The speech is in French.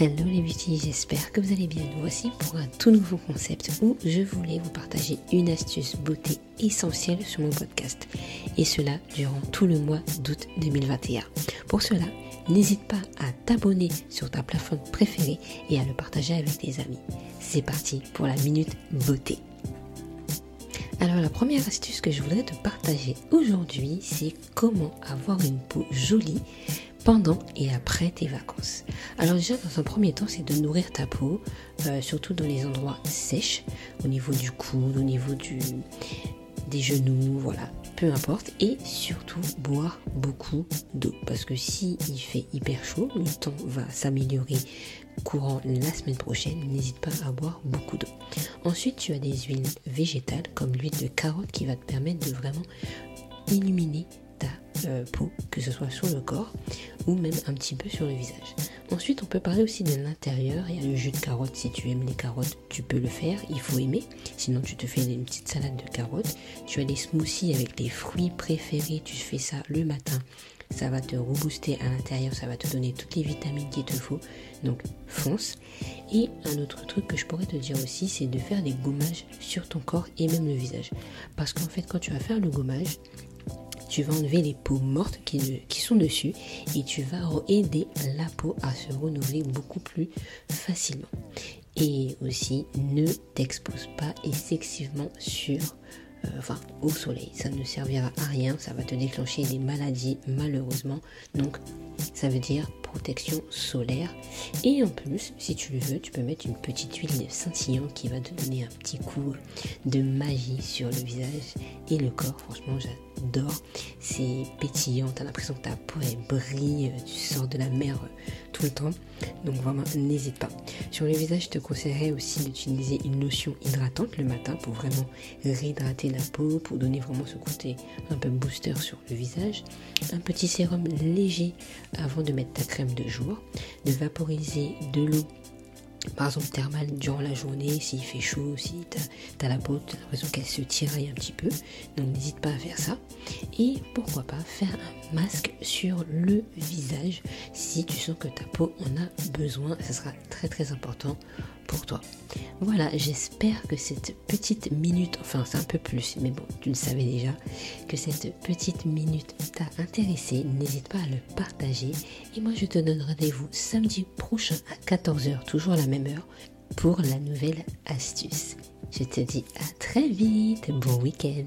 Hello les beauty, j'espère que vous allez bien. Nous voici pour un tout nouveau concept où je voulais vous partager une astuce beauté essentielle sur mon podcast. Et cela durant tout le mois d'août 2021. Pour cela, n'hésite pas à t'abonner sur ta plateforme préférée et à le partager avec tes amis. C'est parti pour la minute beauté. Alors la première astuce que je voudrais te partager aujourd'hui, c'est comment avoir une peau jolie pendant et après tes vacances. Alors déjà, dans un premier temps, c'est de nourrir ta peau, euh, surtout dans les endroits sèches, au niveau du cou, au niveau du, des genoux, voilà, peu importe. Et surtout, boire beaucoup d'eau. Parce que si il fait hyper chaud, le temps va s'améliorer courant la semaine prochaine. N'hésite pas à boire beaucoup d'eau. Ensuite, tu as des huiles végétales comme l'huile de carotte qui va te permettre de vraiment illuminer euh, que ce soit sur le corps ou même un petit peu sur le visage. Ensuite, on peut parler aussi de l'intérieur. Il y a le jus de carotte. Si tu aimes les carottes, tu peux le faire. Il faut aimer. Sinon, tu te fais une petite salade de carottes. Tu as les smoothies avec tes fruits préférés. Tu fais ça le matin. Ça va te rebooster à l'intérieur. Ça va te donner toutes les vitamines qu'il te faut. Donc, fonce. Et un autre truc que je pourrais te dire aussi, c'est de faire des gommages sur ton corps et même le visage. Parce qu'en fait, quand tu vas faire le gommage, tu vas enlever les peaux mortes qui, sont dessus et tu vas aider la peau à se renouveler beaucoup plus facilement. Et aussi, ne t'expose pas excessivement sur euh, enfin au soleil. Ça ne servira à rien, ça va te déclencher des maladies malheureusement. Donc ça veut dire protection solaire. Et en plus, si tu le veux, tu peux mettre une petite huile scintillante qui va te donner un petit coup de magie sur le visage et le corps. Franchement, j'adore. C'est pétillant, t'as l'impression que ta peau brille, tu sors de la mer tout le temps. Donc vraiment, n'hésite pas. Sur le visage, je te conseillerais aussi d'utiliser une lotion hydratante le matin pour vraiment réhydrater peau, pour donner vraiment ce côté un peu booster sur le visage. Un petit sérum léger avant de mettre ta crème de jour. De vaporiser de l'eau par exemple thermale durant la journée, s'il fait chaud, si tu as, la peau, tu as l'impression qu'elle se tiraille un petit peu. Donc n'hésite pas à faire ça. Et pourquoi pas faire un masque sur le visage si tu sens que ta peau en a besoin. Ça sera très très important toi. Voilà, j'espère que cette petite minute, enfin c'est un peu plus, mais bon, tu le savais déjà, que cette petite minute t'a intéressé. N'hésite pas à le partager. Et moi, je te donne rendez-vous samedi prochain à 14h, toujours la même heure, pour la nouvelle astuce. Je te dis à très vite. Bon week-end.